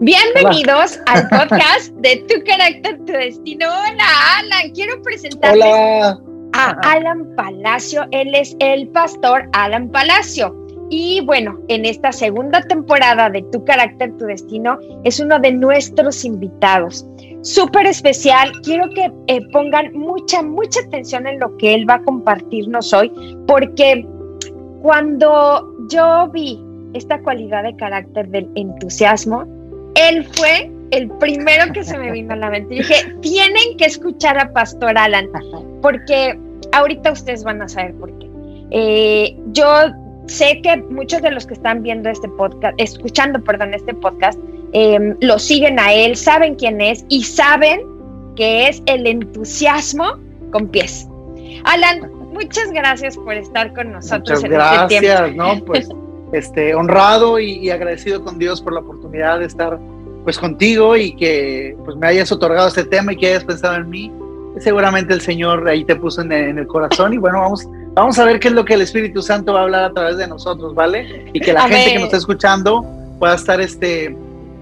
Bienvenidos al podcast de Tu Carácter, Tu Destino. Hola, Alan. Quiero presentarles a Alan Palacio. Él es el pastor Alan Palacio. Y bueno, en esta segunda temporada de Tu Carácter, Tu Destino, es uno de nuestros invitados. Súper especial. Quiero que eh, pongan mucha, mucha atención en lo que él va a compartirnos hoy, porque cuando yo vi esta cualidad de carácter del entusiasmo, él fue el primero que se me vino a la mente. Y dije, tienen que escuchar a Pastor Alan, porque ahorita ustedes van a saber por qué. Eh, yo sé que muchos de los que están viendo este podcast, escuchando, perdón, este podcast, em, lo siguen a él, saben quién es y saben que es el entusiasmo con pies. Alan, muchas gracias por estar con nosotros. Muchas gracias, ¿no? Pues este, honrado y, agradecido con Dios por la oportunidad de estar pues contigo y que pues me hayas otorgado este tema y que hayas pensado en mí. Seguramente el Señor ahí te puso en, el corazón y bueno, vamos, vamos a ver qué es lo que el Espíritu Santo va a hablar a través de nosotros, ¿vale? Y que la gente que nos está escuchando pueda estar, este,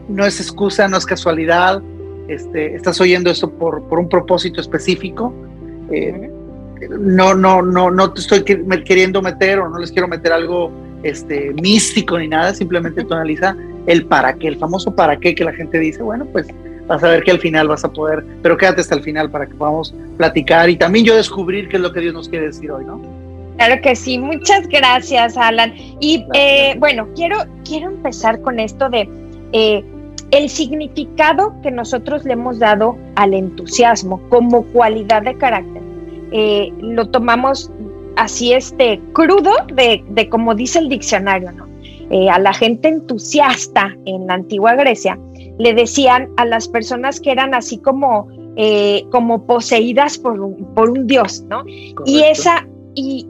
no es excusa, no es casualidad, este, estás oyendo esto por, por un propósito específico. Eh, no, no, no, no te estoy queriendo meter o no les quiero meter algo este, místico ni nada, simplemente tú analiza el para qué, el famoso para qué que la gente dice, bueno, pues vas a ver que al final vas a poder, pero quédate hasta el final para que podamos platicar y también yo descubrir qué es lo que Dios nos quiere decir hoy, ¿no? Claro que sí, muchas gracias, Alan. Y eh, bueno, quiero, quiero empezar con esto de eh, el significado que nosotros le hemos dado al entusiasmo como cualidad de carácter. Eh, lo tomamos así este crudo de, de como dice el diccionario, ¿no? Eh, a la gente entusiasta en la antigua Grecia le decían a las personas que eran así como, eh, como poseídas por un, por un dios, ¿no? Y esa, y,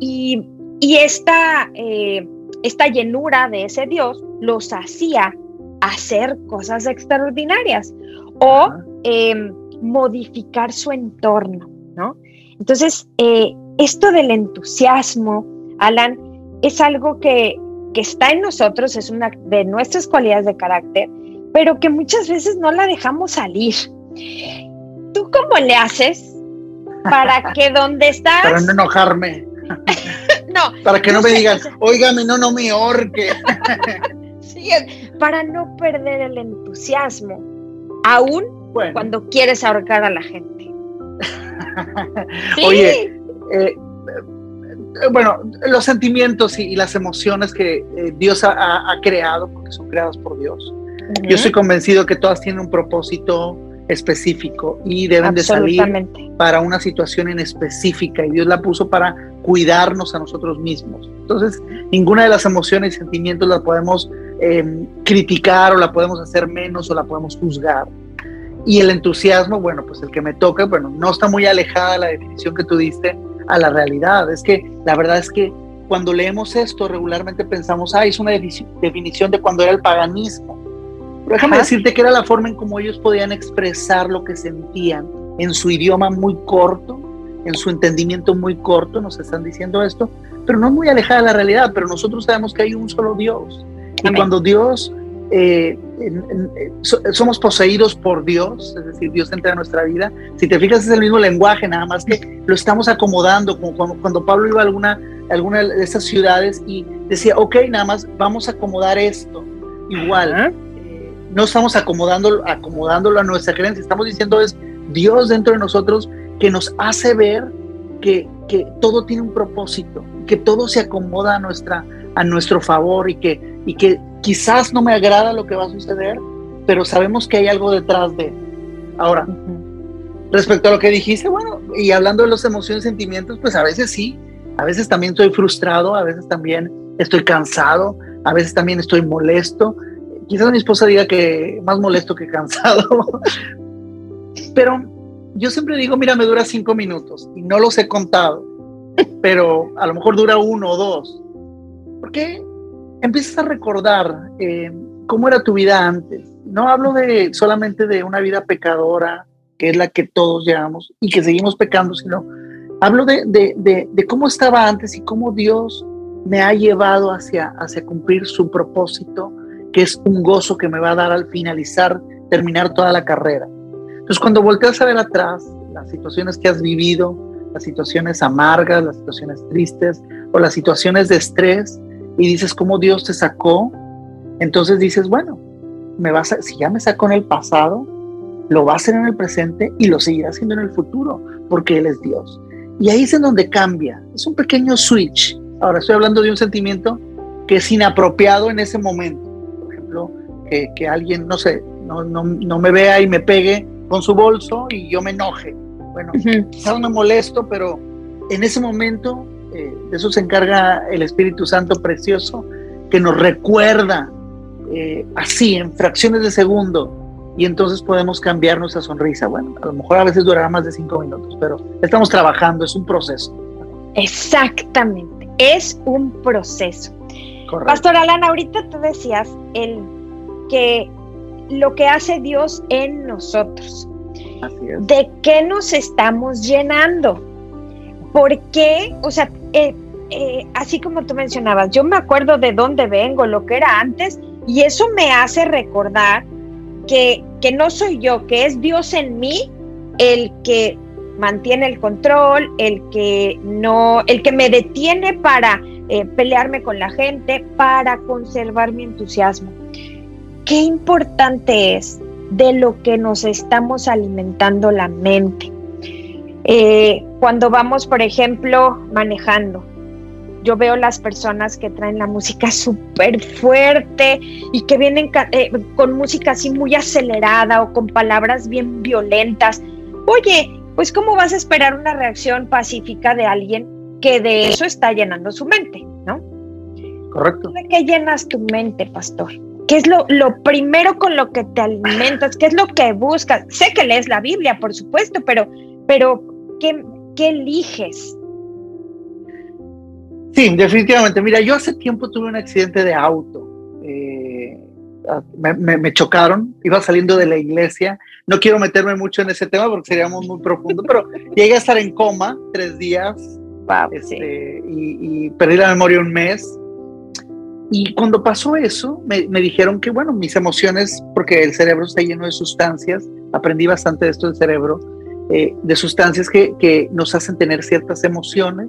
y, esta, eh, esta llenura de ese dios los hacía hacer cosas extraordinarias o em, modificar su entorno, ¿no? Entonces, esto del entusiasmo, Alan, es algo que, está en nosotros, es una de nuestras cualidades de carácter, pero que muchas veces no la dejamos salir. ¿Tú cómo le haces para que donde estás... Para no enojarme. no. Para que no, me digan, óigame, no, no me orque. sí, para no perder el entusiasmo, aún cuando quieres ahorcar a la gente. Oye, eh, eh, bueno, los sentimientos y, las emociones que eh, Dios ha, creado, porque son creadas por Dios, yo estoy convencido que todas tienen un propósito específico y deben de salir para una situación en específica y Dios la puso para cuidarnos a nosotros mismos. Entonces, ninguna de las emociones y sentimientos la podemos em, criticar o la podemos hacer menos o la podemos juzgar. Y el entusiasmo, bueno, pues el que me toca, bueno, no está muy alejada la definición que tú diste, a la realidad. Es que la verdad es que cuando leemos esto regularmente pensamos, ah, es una definición de cuando era el paganismo. Pero déjame decirte que era la forma en cómo ellos podían expresar lo que sentían en su idioma muy corto, en su entendimiento muy corto, nos están diciendo esto, pero no muy alejada de la realidad, pero nosotros sabemos que hay un solo Dios. Y cuando Dios eh, somos poseídos por Dios, es decir, Dios entra en nuestra vida. Si te fijas, es el mismo lenguaje, nada más que lo estamos acomodando, como cuando, Pablo iba a alguna, alguna de esas ciudades y decía, ok, nada más vamos a acomodar esto. Igual, eh, no estamos acomodando, acomodándolo a nuestra creencia, estamos diciendo es Dios dentro de nosotros que nos hace ver que, que todo tiene un propósito, que todo se acomoda a, nuestra, a nuestro favor y que, y que quizás no me agrada lo que va a suceder, pero sabemos que hay algo detrás de. Ahora, respecto a lo que dijiste, bueno, y hablando de las emociones y sentimientos, pues a veces sí, a veces también estoy frustrado, a veces también estoy cansado, a veces también estoy molesto. Quizás mi esposa diga que más molesto que cansado, pero yo siempre digo, mira, me dura cinco minutos y no los he contado, pero a lo mejor dura uno o dos. ¿Por qué? empiezas a recordar eh, cómo era tu vida antes. No hablo de solamente de una vida pecadora, que es la que todos llevamos y que seguimos pecando, sino hablo de, de, de, cómo estaba antes y cómo Dios me ha llevado hacia, hacia cumplir su propósito, que es un gozo que me va a dar al finalizar, terminar toda la carrera. Entonces, cuando volteas a ver atrás, las situaciones que has vivido, las situaciones amargas, las situaciones tristes o las situaciones de estrés, y dices cómo Dios te sacó, entonces dices, bueno, me vas si ya me sacó en el pasado, lo va a hacer en el presente y lo seguirá haciendo en el futuro, porque Él es Dios. Y ahí es en donde cambia, es un pequeño switch. Ahora estoy hablando de un sentimiento que es inapropiado en ese momento. Por ejemplo, que, alguien, no sé, no, no, no, me vea y me pegue con su bolso y yo me enoje. Bueno, quizás me molesto, pero en ese momento eh, de eso se encarga el Espíritu Santo precioso, que nos recuerda eh, así, en fracciones de segundo, y entonces podemos cambiar nuestra sonrisa. Bueno, a lo mejor a veces durará más de cinco minutos, pero estamos trabajando, es un proceso. Exactamente, es un proceso. Pastor Alan, ahorita tú decías el que lo que hace Dios en nosotros. ¿De qué nos estamos llenando? ¿Por qué? O sea, eh, eh, así como tú mencionabas, yo me acuerdo de dónde vengo, lo que era antes, y eso me hace recordar que, que no soy yo, que es Dios en mí el que mantiene el control, el que no, el que me detiene para eh, pelearme con la gente, para conservar mi entusiasmo. Qué importante es de lo que nos estamos alimentando la mente. Eh, cuando vamos, por ejemplo, manejando, yo veo las personas que traen la música súper fuerte y que vienen eh, con música así muy acelerada o con palabras bien violentas. Oye, pues ¿cómo vas a esperar una reacción pacífica de alguien que de eso está llenando su mente, ¿no? Correcto. ¿De qué llenas tu mente, pastor? ¿Qué es lo, lo primero con lo que te alimentas? ¿Qué es lo que buscas? Sé que lees la Biblia, por supuesto, pero, pero ¿qué, qué eliges? Sí, definitivamente. Mira, yo hace tiempo tuve un accidente de auto. Eh, me, chocaron, iba saliendo de la iglesia. No quiero meterme mucho en ese tema porque seríamos muy profundo, pero llegué a estar en coma tres días este, y, perdí la memoria un mes. Y cuando pasó eso, me, dijeron que, bueno, mis emociones, porque el cerebro está lleno de sustancias, aprendí bastante de esto del cerebro, eh, de sustancias que, que nos hacen tener ciertas emociones.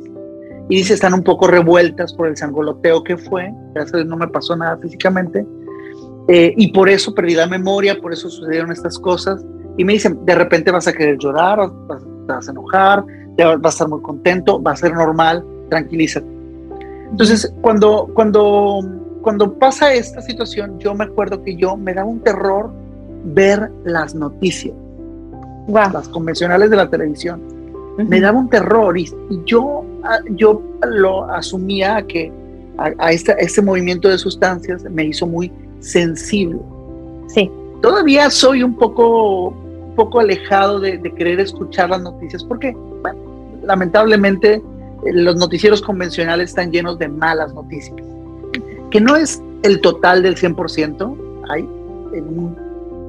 Y dice están un poco revueltas por el sangoloteo que fue, gracias no me pasó nada físicamente, eh, y por eso perdí la memoria, por eso sucedieron estas cosas, y me dicen, de repente vas a querer llorar, vas, a enojar, vas a estar muy contento, va a ser normal, tranquilízate. Entonces, cuando, cuando, cuando pasa esta situación, yo me acuerdo que yo me daba un terror ver las noticias, las convencionales de la televisión me daba un terror y, yo, ah, yo lo asumía que a, este, movimiento de sustancias me hizo muy sensible. Sí. Todavía soy un poco, un poco alejado de, querer escuchar las noticias porque, bueno, lamentablemente eh, los noticieros convencionales están llenos de malas noticias, que no es el total del 100%, hay un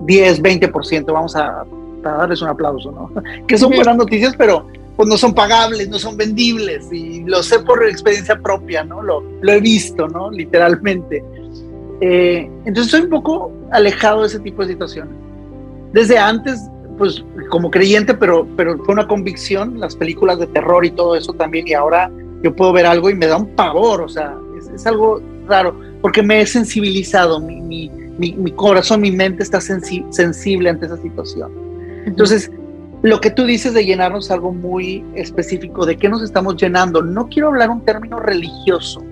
10, 20%, vamos a para darles un aplauso, ¿no? Que son buenas noticias, pero pues no son pagables, no son vendibles, y lo sé por experiencia propia, ¿no? Lo, lo he visto, ¿no? Literalmente. Eh, entonces estoy un poco alejado de ese tipo de situaciones. Desde antes, pues como creyente, pero, pero fue una convicción, las películas de terror y todo eso también, y ahora yo puedo ver algo y me da un pavor, o sea, es, algo raro, porque me he sensibilizado, mi, mi, mi, corazón, mi mente está sensible ante esa situación. Entonces, lo que tú dices de llenarnos algo muy específico, de qué nos estamos llenando. No quiero hablar un término religioso,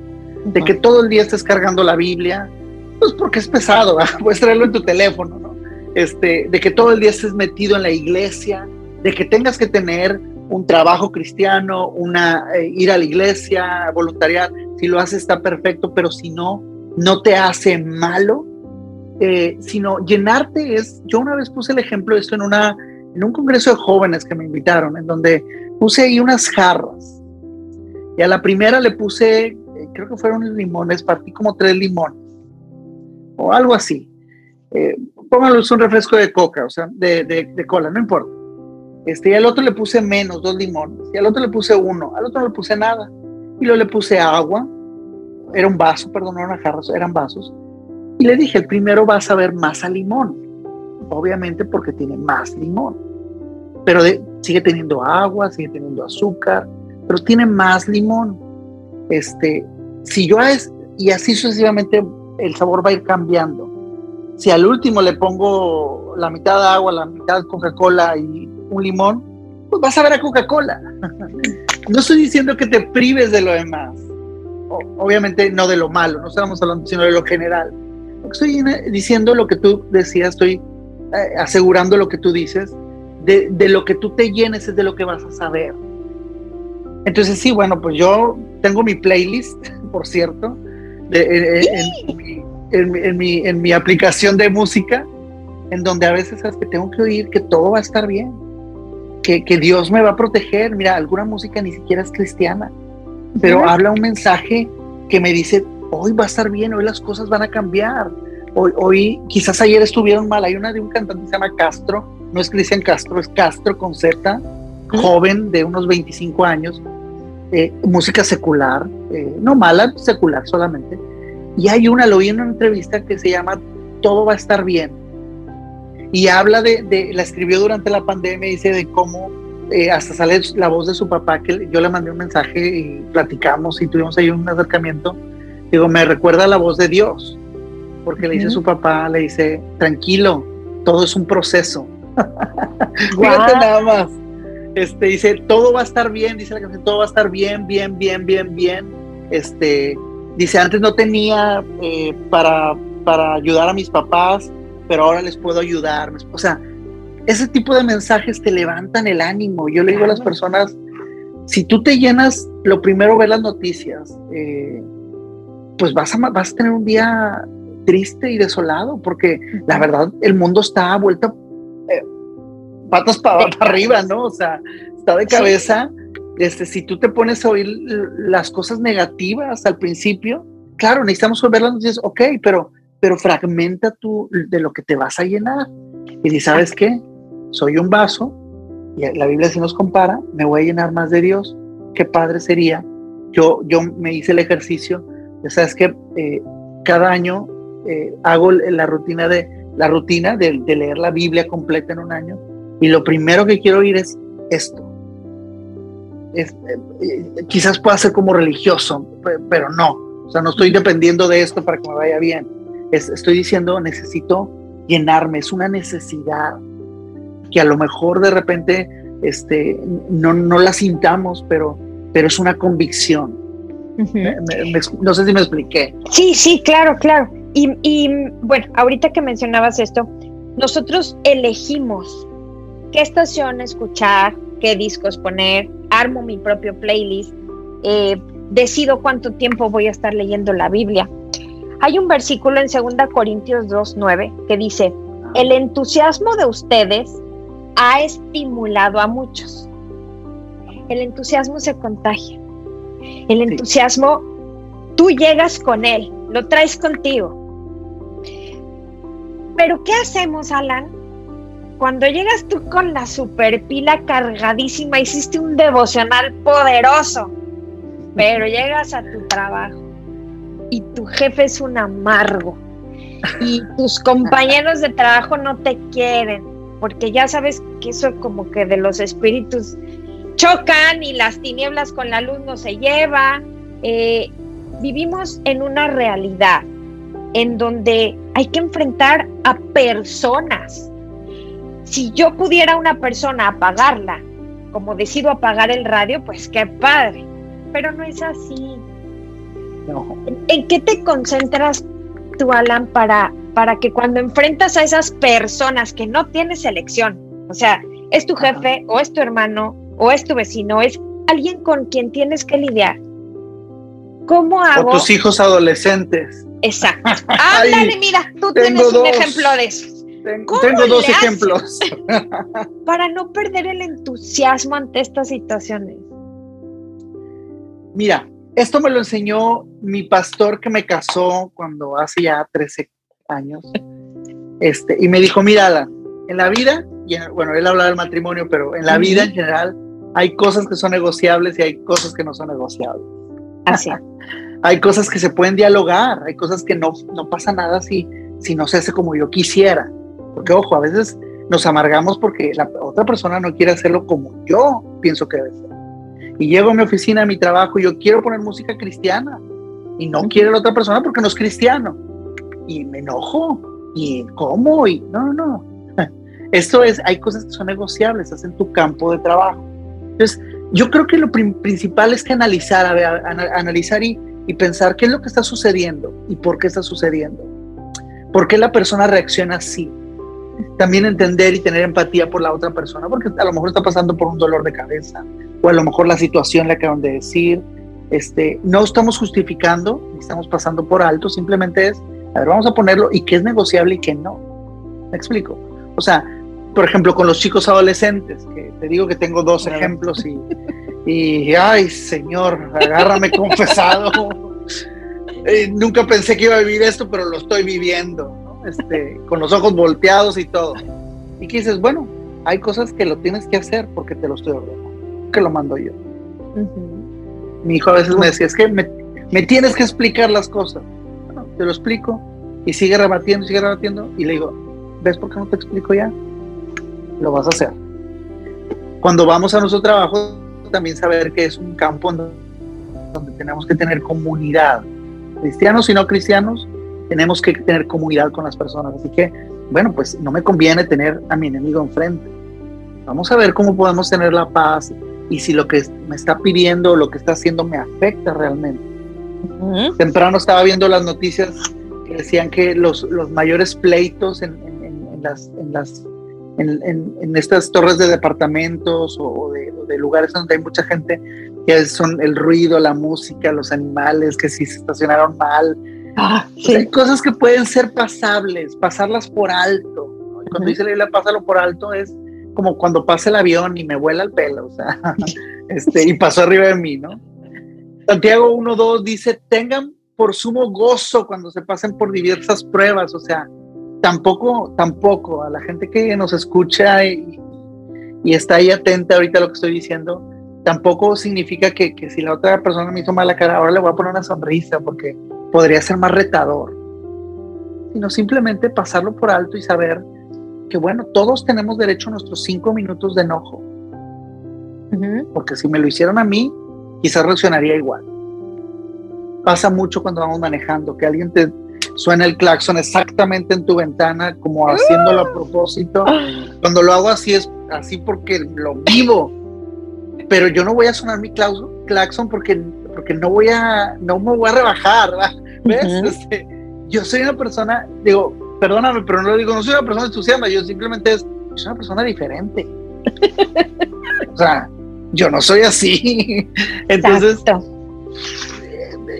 de que todo el día estés cargando la Biblia, pues porque es pesado, puedes traerlo en tu teléfono, ¿no? Este, de que todo el día estés metido en la iglesia, de que tengas que tener un trabajo cristiano, una, eh, ir a la iglesia, voluntariar, si lo haces está perfecto, pero si no, no te hace malo, eh, sino llenarte es, yo una vez puse el ejemplo de esto en una en un congreso de jóvenes que me invitaron, en donde puse ahí unas jarras. Y a la primera le puse, eh, creo que fueron limones, partí como tres limones. O algo así. Eh, pónganlo, un refresco de coca, o sea, de, de, cola, no importa. Este, y al otro le puse menos, dos limones. Y al otro le puse uno. Al otro no le puse nada. Y luego le puse agua. Era un vaso, perdón, no eran jarras, eran vasos. Y le dije, el primero va a saber más a limón, obviamente porque tiene más limón, pero sigue teniendo agua, sigue teniendo azúcar, pero tiene más limón. Este, si yo es, y así sucesivamente el sabor va a ir cambiando. Si al último le pongo la mitad de agua, la mitad Coca-Cola y un limón, pues vas a ver a Coca-Cola. no estoy diciendo que te prives de lo demás. obviamente no de lo malo, no estamos hablando sino de lo general. Estoy diciendo lo que tú decías, estoy eh, asegurando lo que tú dices, de, de, lo que tú te llenes es de lo que vas a saber. Entonces sí, bueno, pues yo tengo mi playlist, por cierto, en, mi, en, mi, aplicación de música, en donde a veces sabes que tengo que oír que todo va a estar bien, que, que Dios me va a proteger. Mira, alguna música ni siquiera es cristiana, pero habla un mensaje que me dice, hoy va a estar bien, hoy las cosas van a cambiar. Hoy, hoy quizás ayer estuvieron mal. Hay una de un cantante que se llama Castro, no es Cristian Castro, es Castro con Z, joven de unos 25 años, eh, música secular, eh, no mala, secular solamente. Y hay una, lo vi en una entrevista que se llama Todo va a estar bien. Y habla de, la escribió durante la pandemia, dice de cómo eh, hasta sale la voz de su papá, que yo le mandé un mensaje y platicamos y tuvimos ahí un acercamiento. Digo, me recuerda la voz de Dios, porque le dice a su papá, le dice, tranquilo, todo es un proceso. Fíjate nada más este, dice, todo va a estar bien, dice la canción, todo va a estar bien, bien, bien, bien, bien. Este, dice, antes no tenía eh, para, para ayudar a mis papás, pero ahora les puedo ayudar. O sea, ese tipo de mensajes te levantan el ánimo. Yo le digo a las personas, si tú te llenas, lo primero ver las noticias, eh, pues vas a, vas a tener un día triste y desolado, porque la verdad el mundo está vuelto patas para, arriba, ¿no? O sea, está de cabeza. Este, si tú te pones a oír las cosas negativas al principio, claro, necesitamos verlas y dices, ok, pero, pero fragmenta tú de lo que te vas a llenar. Y si sabes qué, soy un vaso, y la Biblia sí nos compara, me voy a llenar más de Dios, qué padre sería. Yo, yo me hice el ejercicio, sabes que eh, cada año eh, hago la rutina de la rutina de, leer la Biblia completa en un año y lo primero que quiero oír es esto. Eh, quizás pueda ser como religioso, pero no. O sea, no estoy dependiendo de esto para que me vaya bien. estoy diciendo, necesito llenarme, es una necesidad que a lo mejor de repente este, no, no la sintamos, pero, pero es una convicción. No sé si me expliqué. Sí, sí, claro, claro. Y, y bueno, ahorita que mencionabas esto, nosotros elegimos qué estación escuchar, qué discos poner, armo mi propio playlist, eh, decido cuánto tiempo voy a estar leyendo la Biblia. Hay un versículo en 2 Corintios 2.9 que dice, el entusiasmo de ustedes ha estimulado a muchos. El entusiasmo se contagia. El entusiasmo, tú llegas con él, lo traes contigo. Pero ¿qué hacemos, Alan? cuando llegas tú con la super pila cargadísima, hiciste un devocional poderoso, pero llegas a tu trabajo y tu jefe es un amargo y tus compañeros de trabajo no te quieren, porque ya sabes que eso como que de los espíritus chocan y las tinieblas con la luz no se lleva. Eh, vivimos en una realidad en donde hay que enfrentar a personas si yo pudiera una persona apagarla, como decido apagar el radio, pues qué padre. Pero no es así. ¿En, qué te concentras tú, Alan, para, para que cuando enfrentas a esas personas que no tienes elección, o sea, es tu jefe o es tu hermano o es tu vecino, es alguien con quien tienes que lidiar? ¿Cómo hago? O tus hijos adolescentes. Exacto. Ándale, mira, tú tienes un ejemplo de eso. Tengo, dos ejemplos. Para no perder el entusiasmo ante estas situaciones. Mira, esto me lo enseñó mi pastor que me casó cuando hace ya 13 años. Este, y me dijo, mira, en la vida, bueno, él habla del matrimonio, pero en la vida en general hay cosas que son negociables y hay cosas que no son negociables. Así. hay cosas que se pueden dialogar, hay cosas que no, no pasa nada si, si no se hace como yo quisiera. Porque, ojo, a veces nos amargamos porque la otra persona no quiere hacerlo como yo pienso que debe ser. Y llego a mi oficina, a mi trabajo, y yo quiero poner música cristiana. Y no quiere la otra persona porque no es cristiano. Y me enojo. ¿Y cómo? Y no, no, no. Esto es, hay cosas que son negociables, estás en tu campo de trabajo. Entonces, yo creo que lo principal es que analizar, a ver, analizar y, y pensar qué es lo que está sucediendo y por qué está sucediendo. ¿Por qué la persona reacciona así? También entender y tener empatía por la otra persona, porque a lo mejor está pasando por un dolor de cabeza, o a lo mejor la situación le acaban de decir. Este, no estamos justificando, estamos pasando por alto, simplemente es, a ver, vamos a ponerlo y qué es negociable y qué no. ¿Me explico? O sea, por ejemplo, con los chicos adolescentes, que te digo que tengo dos ejemplos y, y ay, Señor, agárrame confesado. Eh, nunca pensé que iba a vivir esto, pero lo estoy viviendo, este, con los ojos volteados y todo. Y que dices, bueno, hay cosas que lo tienes que hacer porque te lo estoy ordenando, que lo mando yo. Mi hijo a veces me decía, es que me, me tienes que explicar las cosas. Bueno, te lo explico y sigue rebatiendo, sigue rebatiendo y le digo, ¿ves por qué no te explico ya? Lo vas a hacer. Cuando vamos a nuestro trabajo, también saber que es un campo donde tenemos que tener comunidad. Cristianos y no cristianos, tenemos que tener comunidad con las personas. Así que, bueno, pues no me conviene tener a mi enemigo enfrente. Vamos a ver cómo podemos tener la paz y si lo que me está pidiendo, lo que está haciendo me afecta realmente. Temprano estaba viendo las noticias que decían que los, los mayores pleitos en, en, las, en las en, estas torres de departamentos o de, lugares donde hay mucha gente, que son el ruido, la música, los animales, que si se estacionaron mal. Ah, hay cosas que pueden ser pasables, pasarlas por alto. cuando dice la Biblia, pásalo por alto, es como cuando pasa el avión y me vuela el pelo, o sea, este, y pasó arriba de mí, ¿no? Santiago 1.2 dice, tengan por sumo gozo cuando se pasen por diversas pruebas, o sea, tampoco, tampoco, a la gente que nos escucha y, está ahí atenta ahorita a lo que estoy diciendo, tampoco significa que, si la otra persona me hizo mala cara, ahora le voy a poner una sonrisa porque podría ser más retador. Sino simplemente pasarlo por alto y saber que, bueno, todos tenemos derecho a nuestros cinco minutos de enojo. Porque si me lo hicieron a mí, quizás reaccionaría igual. Pasa mucho cuando vamos manejando, que alguien te, suena el claxon exactamente en tu ventana, como haciéndolo a propósito. Cuando lo hago así es así porque lo vivo. Pero yo no voy a sonar mi claxon porque, porque no voy a, no me voy a rebajar. ¿Ves? Este, yo soy una persona, digo, perdóname, pero no lo digo, no soy una persona entusiasta, yo simplemente es, soy una persona diferente. o sea, yo no soy así. Entonces,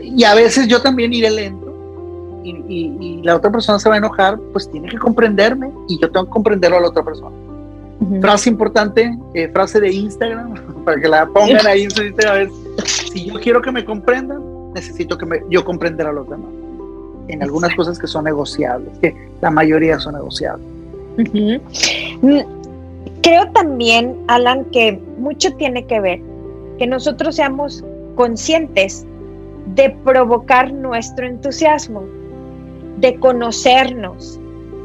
y a veces yo también iré lento y, la otra persona se va a enojar, pues tiene que comprenderme y yo tengo que comprenderlo a la otra persona. Frase importante, eh, frase de Instagram, para que la pongan ahí en su Instagram, si yo quiero que me comprendan, necesito que me, yo comprender a los demás. En algunas cosas que son negociables, que la mayoría son negociables. Mm, creo también, Alan, que mucho tiene que ver que nosotros seamos conscientes de provocar nuestro entusiasmo de conocernos,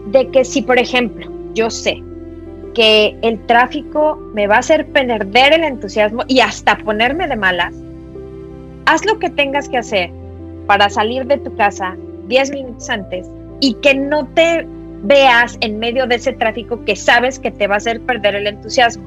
de que si, por ejemplo, yo sé que el tráfico me va a hacer perder el entusiasmo y hasta ponerme de malas, haz lo que tengas que hacer para salir de tu casa 10 minutos antes y que no te veas en medio de ese tráfico que sabes que te va a hacer perder el entusiasmo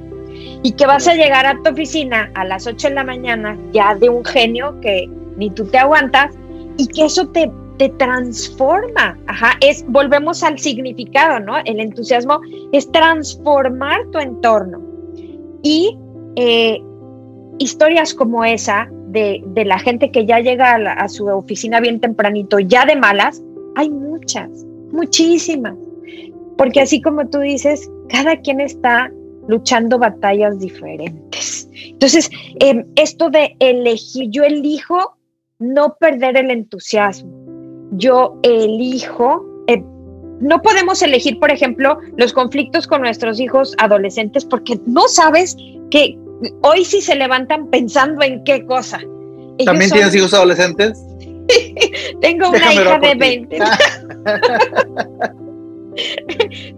y que vas a llegar a tu oficina a las 8 de la mañana ya de un genio que ni tú te aguantas y que eso te te transforma. Ajá, es, volvemos al significado, ¿no? El entusiasmo es transformar tu entorno. Y eh, historias como esa de, la gente que ya llega a, su oficina bien tempranito, ya de malas, hay muchas, muchísimas. Porque así como tú dices, cada quien está luchando batallas diferentes. Entonces, em, esto de elegir, yo elijo no perder el entusiasmo yo elijo, eh, no podemos elegir, por ejemplo, los conflictos con nuestros hijos adolescentes porque no sabes que hoy sí se levantan pensando en qué cosa. ¿También tienes hijos adolescentes? Tengo una hija de 20.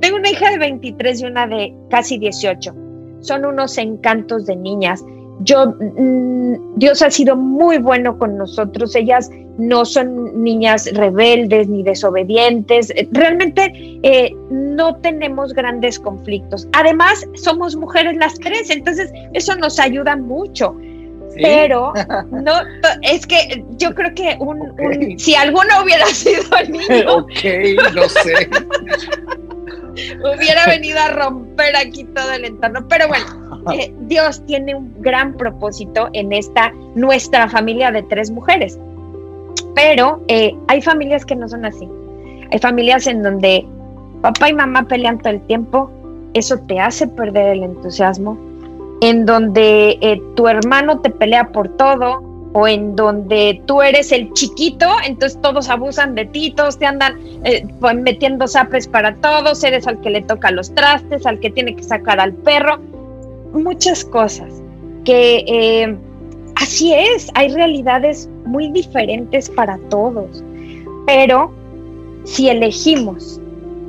Tengo una hija de 23 y una de casi 18. Son unos encantos de niñas. Yo, mm, Dios ha sido muy bueno con nosotros. Ellas no son niñas rebeldes ni desobedientes. Realmente eh, no tenemos grandes conflictos. Además, somos mujeres las tres, entonces eso nos ayuda mucho. Pero no, es que yo creo que un, si alguno hubiera sido el niño. ok, no sé. hubiera venido a romper aquí todo el entorno. Pero bueno, eh, Dios tiene un gran propósito en esta nuestra familia de tres mujeres. Pero eh, hay familias que no son así. Hay familias en donde papá y mamá pelean todo el tiempo. Eso te hace perder el entusiasmo. En donde eh, tu hermano te pelea por todo o en donde tú eres el chiquito, entonces todos abusan de ti, todos te andan eh, metiendo zapes para todos, eres al que le toca los trastes, al que tiene que sacar al perro, muchas cosas que así es, hay realidades muy diferentes para todos, pero si elegimos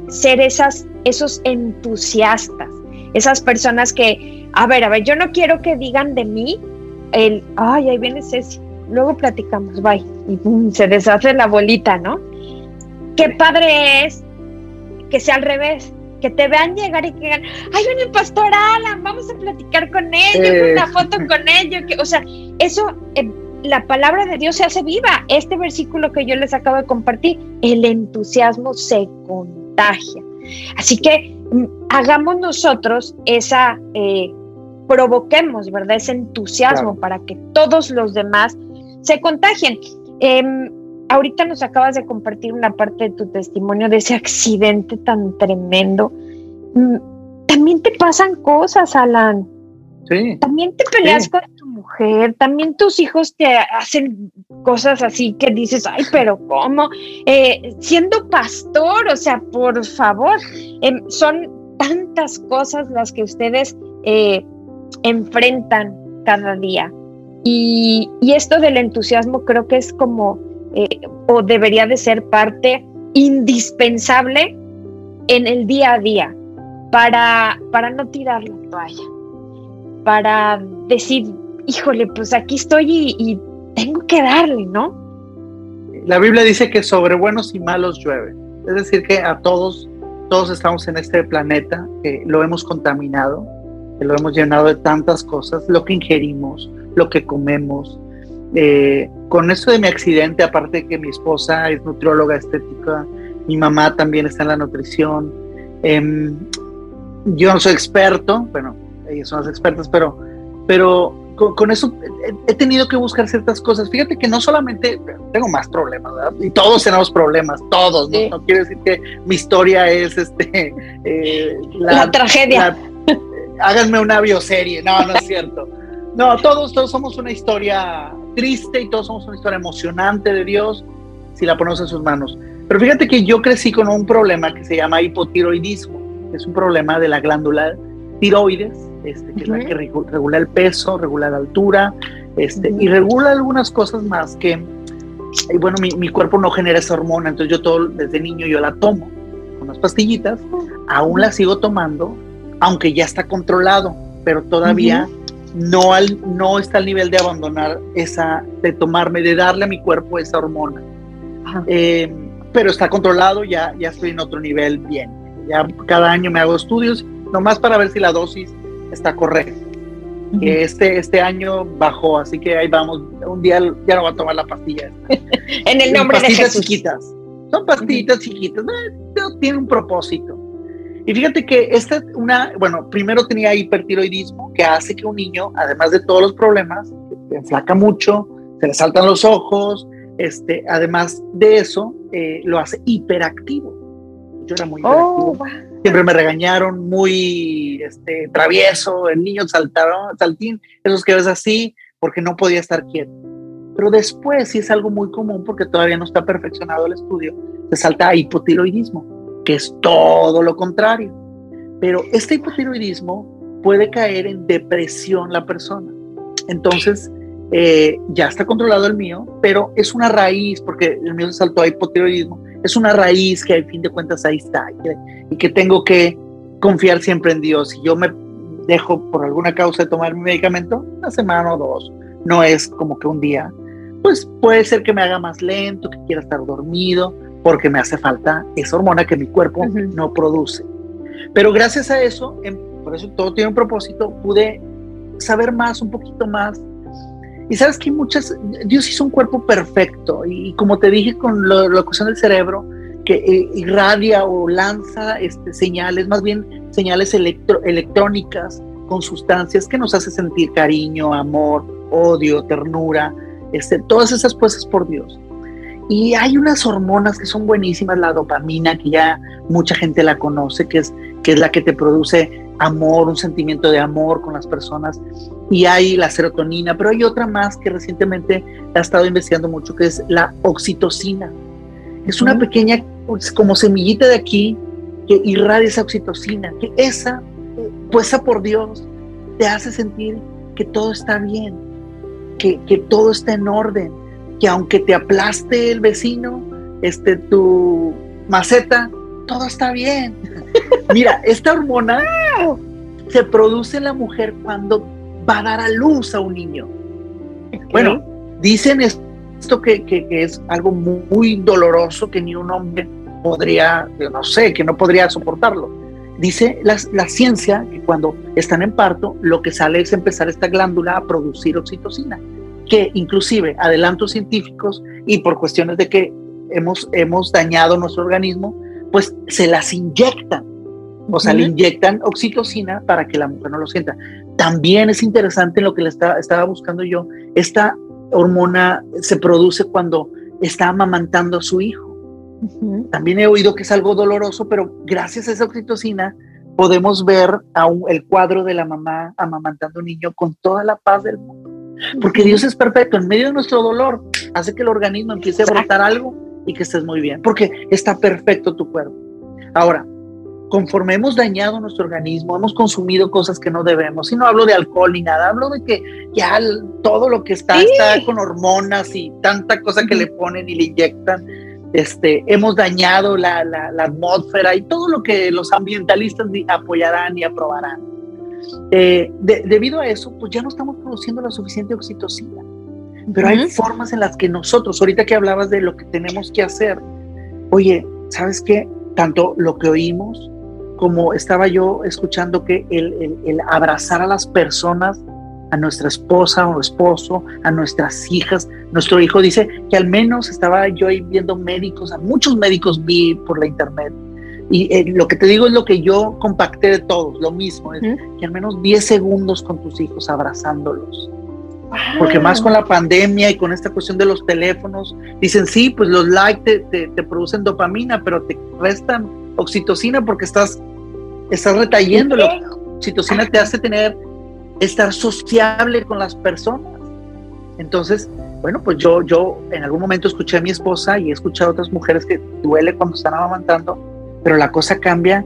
ser esas, esos entusiastas, esas personas que, a ver, a ver, yo no quiero que digan de mí el, ay, ahí viene Ceci, luego platicamos, bye, y se deshace la bolita, ¿no? Qué padre es que sea al revés, que te vean llegar y que digan, ay, viene el pastor Alan, vamos a platicar con ellos, una foto con ellos, que, o sea, eso, eh, la palabra de Dios se hace viva. Este versículo que yo les acabo de compartir, el entusiasmo se contagia. Así que mm, hagamos nosotros esa eh, provoquemos, ¿verdad? Ese entusiasmo para que todos los demás se contagien. Em, ahorita nos acabas de compartir una parte de tu testimonio de ese accidente tan tremendo. Mm, también te pasan cosas, Alan. Sí. También te peleas con tu también tus hijos te hacen cosas así que dices, ay, pero ¿cómo? Eh, siendo pastor, o sea, por favor, em, son tantas cosas las que ustedes eh, enfrentan cada día. Y, esto del entusiasmo creo que es como, eh, o debería de ser parte indispensable en el día a día para, para no tirar la toalla, para decir, híjole, pues aquí estoy y, tengo que darle, ¿no? La Biblia dice que sobre buenos y malos llueve. Es decir, que a todos, todos estamos en este planeta, que lo hemos contaminado, que lo hemos llenado de tantas cosas, lo que ingerimos, lo que comemos. Eh, con esto de mi accidente, aparte de que mi esposa es nutrióloga estética, mi mamá también está en la nutrición. Em, yo no soy experto, bueno, ellas son las expertas, pero, pero con, eso he, tenido que buscar ciertas cosas. Fíjate que no solamente tengo más problemas, ¿verdad? Y todos tenemos problemas, todos, ¿no? No quiere decir que mi historia es este eh, la, tragedia háganme una bioserie. No, no es cierto. No, todos, todos somos una historia triste y todos somos una historia emocionante de Dios si la ponemos en sus manos. Pero fíjate que yo crecí con un problema que se llama hipotiroidismo, que es un problema de la glándula tiroides, este, que es la que regula el peso, regula la altura, este, y regula algunas cosas más que, y bueno, mi, mi, cuerpo no genera esa hormona, entonces yo todo, desde niño yo la tomo, unas pastillitas, aún la sigo tomando, aunque ya está controlado, pero todavía no, al, no está al nivel de abandonar esa, de tomarme, de darle a mi cuerpo esa hormona. Eh, pero está controlado, ya, ya estoy en otro nivel bien. Ya cada año me hago estudios, nomás para ver si la dosis está correcta. Este, este año bajó, así que ahí vamos. Un día ya no voy a tomar la pastilla. en el nombre de Jesús. chiquitas. Son pastillitas chiquitas, pero tiene un propósito. Y fíjate que esta, una, bueno, primero tenía hipertiroidismo, que hace que un niño, además de todos los problemas, se enflaca mucho, se le saltan los ojos, este, además de eso, eh, lo hace hiperactivo. Yo era muy oh, hiperactivo. Siempre me regañaron, muy este, travieso, el niño saltaron, saltín, esos que ves así, porque no podía estar quieto. Pero después sí es algo muy común, porque todavía no está perfeccionado el estudio, se salta a hipotiroidismo que es todo lo contrario. Pero este hipotiroidismo puede caer en depresión la persona. Entonces, eh, ya está controlado el mío, pero es una raíz, porque el mío se saltó a hipotiroidismo, es una raíz que al fin de cuentas ahí está y que, tengo que confiar siempre en Dios. Si yo me dejo por alguna causa de tomar mi medicamento, una semana o dos, no es como que un día, pues puede ser que me haga más lento, que quiera estar dormido, porque me hace falta esa hormona que mi cuerpo no produce. Pero gracias a eso, por eso todo tiene un propósito, pude saber más, un poquito más y sabes que muchas, Dios hizo un cuerpo perfecto y, como te dije con la cuestión del cerebro, que eh, irradia o lanza este, señales, más bien señales electrónicas con sustancias que nos hace sentir cariño, amor, odio, ternura, este, todas esas cosas por Dios. Y hay unas hormonas que son buenísimas, la dopamina, que ya mucha gente la conoce, que es, que es la que te produce amor, un sentimiento de amor con las personas y hay la serotonina, pero hay otra más que recientemente ha estado investigando mucho, que es la oxitocina. Es una pequeña, pues, como semillita de aquí, que irradia esa oxitocina, que esa, puesta por Dios, te hace sentir que todo está bien, que, que todo está en orden, que aunque te aplaste el vecino, este, tu maceta, todo está bien. Mira, esta hormona se produce en la mujer cuando va a dar a luz a un niño. Bueno, dicen esto que, es algo muy, doloroso que ni un hombre podría, no sé, que no podría soportarlo. Dice la, la, ciencia que cuando están en parto, lo que sale es empezar esta glándula a producir oxitocina, que inclusive adelantos científicos y por cuestiones de que hemos, hemos dañado nuestro organismo, pues se las inyectan o sea, le inyectan oxitocina para que la mujer no lo sienta. También es interesante en lo que le estaba buscando yo. Esta hormona se produce cuando está amamantando a su hijo. También he oído que es algo doloroso, pero gracias a esa oxitocina podemos ver a el cuadro de la mamá amamantando a un niño con toda la paz del mundo. Porque Dios es perfecto. En medio de nuestro dolor hace que el organismo empiece a brotar algo y que estés muy bien. Porque está perfecto tu cuerpo. Ahora, conforme hemos dañado nuestro organismo, hemos consumido cosas que no debemos, y no hablo de alcohol ni nada, hablo de que ya todo lo que está está con hormonas y tanta cosa que le ponen y le inyectan, este, hemos dañado la, atmósfera y todo lo que los ambientalistas apoyarán y aprobarán. Eh, debido a eso, pues ya no estamos produciendo la suficiente oxitocina. Pero hay formas en las que nosotros, ahorita que hablabas de lo que tenemos que hacer, oye, ¿sabes qué? Tanto lo que oímos, como estaba yo escuchando que el, abrazar a las personas, a nuestra esposa o esposo, a nuestras hijas, nuestro hijo dice que al menos estaba yo ahí viendo médicos, a muchos médicos vi por la internet. Y eh, lo que te digo es lo que yo compacté de todos, lo mismo, es que al menos 10 segundos con tus hijos abrazándolos. Porque más con la pandemia y con esta cuestión de los teléfonos, dicen, sí, pues los likes te, te producen dopamina, pero te restan oxitocina porque estás, estás retayendo. La oxitocina te hace tener, estar sociable con las personas. Entonces, bueno, pues yo, yo en algún momento escuché a mi esposa y he escuchado a otras mujeres que duele cuando están amamantando, pero la cosa cambia.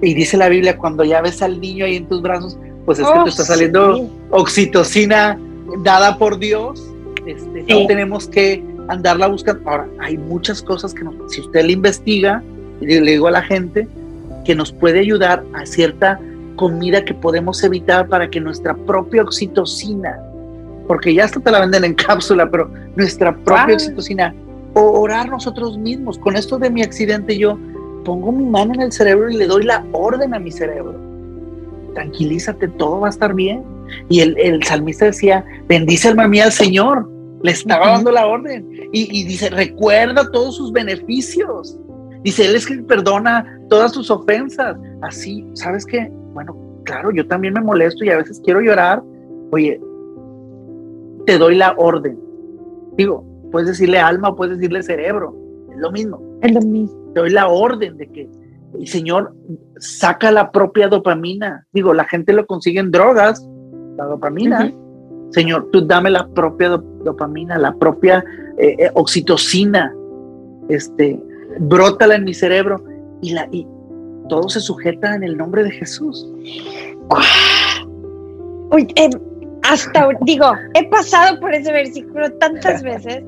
Y dice la Biblia, cuando ya ves al niño ahí en tus brazos, pues es que te oh, está saliendo oxitocina dada por Dios. Este, No tenemos que andarla buscando. Ahora, hay muchas cosas que si usted le investiga, le, digo a la gente que nos puede ayudar a cierta comida que podemos evitar para que nuestra propia oxitocina, porque ya hasta te la venden en cápsula, pero nuestra propia oxitocina, o orar nosotros mismos. Con esto de mi accidente yo pongo mi mano en el cerebro y le doy la orden a mi cerebro. Tranquilízate, todo va a estar bien. Y el, salmista decía, bendice alma mía al Señor. Le estaba dando la orden. Y, y dice, recuerda todos sus beneficios. Dice, Él es que perdona todas tus ofensas. Así, ¿sabes qué? Bueno, claro, yo también me molesto y a veces quiero llorar. Oye, te doy la orden. Digo, puedes decirle alma o puedes decirle cerebro. Es lo mismo. Es lo mismo. Te doy la orden de que el Señor saca la propia dopamina. Digo, la gente lo consigue en drogas, la dopamina. Señor, tú dame la propia dopamina, la propia eh, eh, oxitocina. Este, brótala en mi cerebro y, la, y todo se sujeta en el nombre de Jesús. Oye, em, hasta, digo, he pasado por ese versículo tantas veces,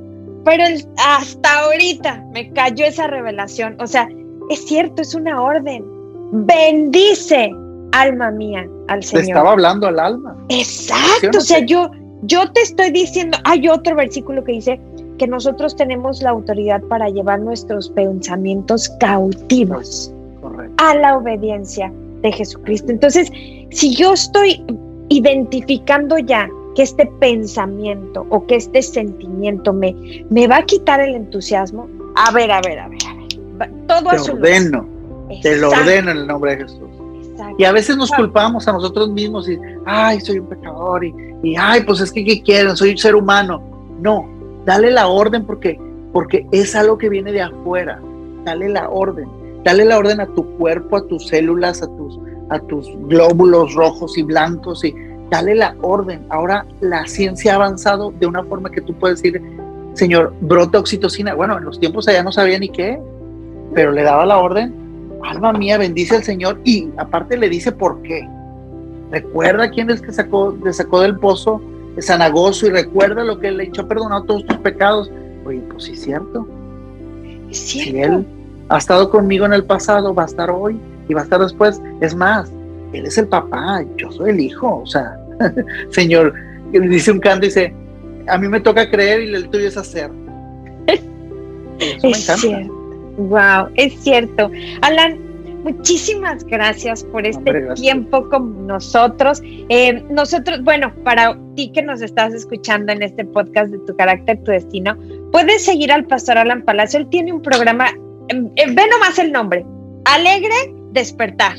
pero hasta ahorita me cayó esa revelación. O sea, es cierto, es una orden. Bendice, alma mía, al Señor. Te estaba hablando al alma. Exacto, o sea, yo, yo te estoy diciendo, hay otro versículo que dice que nosotros tenemos la autoridad para llevar nuestros pensamientos cautivos a la obediencia de Jesucristo. Entonces, si yo estoy identificando ya que este pensamiento o que este sentimiento me, me va a quitar el entusiasmo, a ver, a ver, a ver, a ver. Todo te ordeno, te lo ordeno en el nombre de Jesús. Y a veces nos culpamos a nosotros mismos y, ay, soy un pecador y, y ay, pues es que, ¿qué quieren? Soy un ser humano. No, dale la orden porque, porque es algo que viene de afuera. Dale la orden. Dale la orden a tu cuerpo, a tus células, a tus, a tus glóbulos rojos y blancos y dale la orden. Ahora la ciencia ha avanzado de una forma que tú puedes decir, Señor, brota oxitocina. Bueno, en los tiempos allá no sabía ni qué, pero le daba la orden, alma mía, bendice al Señor y aparte le dice por qué. Recuerda quién es que sacó, le sacó del pozo de Sanagoso y recuerda lo que le echó perdonado todos tus pecados. Oye, pues sí es cierto. Es cierto. Si Él ha estado conmigo en el pasado, va a estar hoy y va a estar después. Es más, Él es el papá, yo soy el hijo. O sea, Señor, dice un canto, dice, a mí me toca creer y el tuyo es hacer. es cierto. Wow, es cierto. Alan, muchísimas gracias por este tiempo con nosotros. Eh, nosotros, bueno, para ti que nos estás escuchando en este podcast de Tu Carácter, Tu Destino, puedes seguir al pastor Alan Palacio. Él tiene un programa, eh, eh, ve nomás el nombre, Alegre Despertar.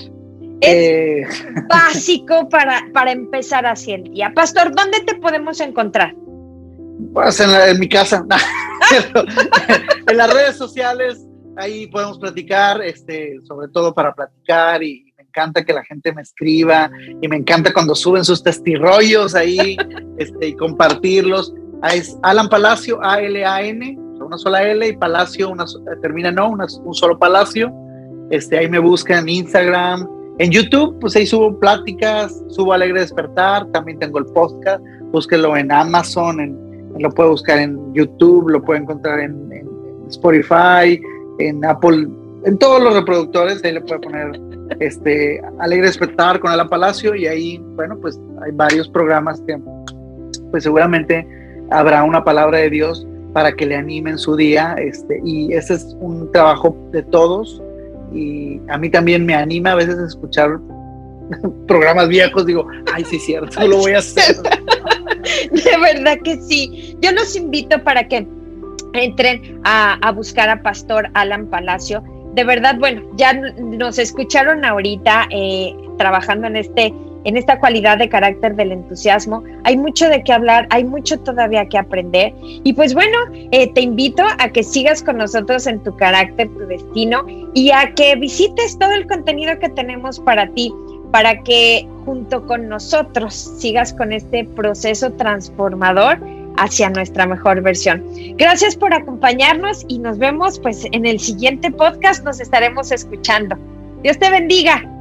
Es básico para, para empezar así el día. Pastor, ¿dónde te podemos encontrar? Pues en, en mi casa, en las redes sociales, ahí podemos platicar, este, sobre todo para platicar y me encanta que la gente me escriba y me encanta cuando suben sus testirollos ahí este, y compartirlos. Ah, es Alan Palacio, A-L-A-N, una sola L y Palacio, una, termina no, un solo Palacio. Este, ahí me buscan en Instagram, en YouTube, pues ahí subo pláticas, subo Alegre Despertar, también tengo el podcast, búsquelo en Amazon, en, lo puede buscar en YouTube, lo puede encontrar en, en Spotify, en Apple, en todos los reproductores, ahí le puede poner este Alegre Despertar con Alan Palacio y ahí, bueno, pues hay varios programas que pues seguramente habrá una palabra de Dios para que le animen su día, este, y ese es un trabajo de todos, y a mí también me anima a veces escuchar programas viejos, digo, ay, sí, cierto, lo voy a hacer. de verdad que sí. Yo los invito para que entren a, buscar a Pastor Alan Palacio. De verdad, bueno, ya nos escucharon ahorita eh, trabajando en este en esta cualidad de carácter del entusiasmo. Hay mucho de qué hablar, hay mucho todavía que aprender. Y pues bueno, eh, te invito a que sigas con nosotros en tu carácter, tu destino, y a que visites todo el contenido que tenemos para ti, para que junto con nosotros sigas con este proceso transformador hacia nuestra mejor versión. Gracias por acompañarnos y nos vemos pues en el siguiente podcast, nos estaremos escuchando. Dios te bendiga.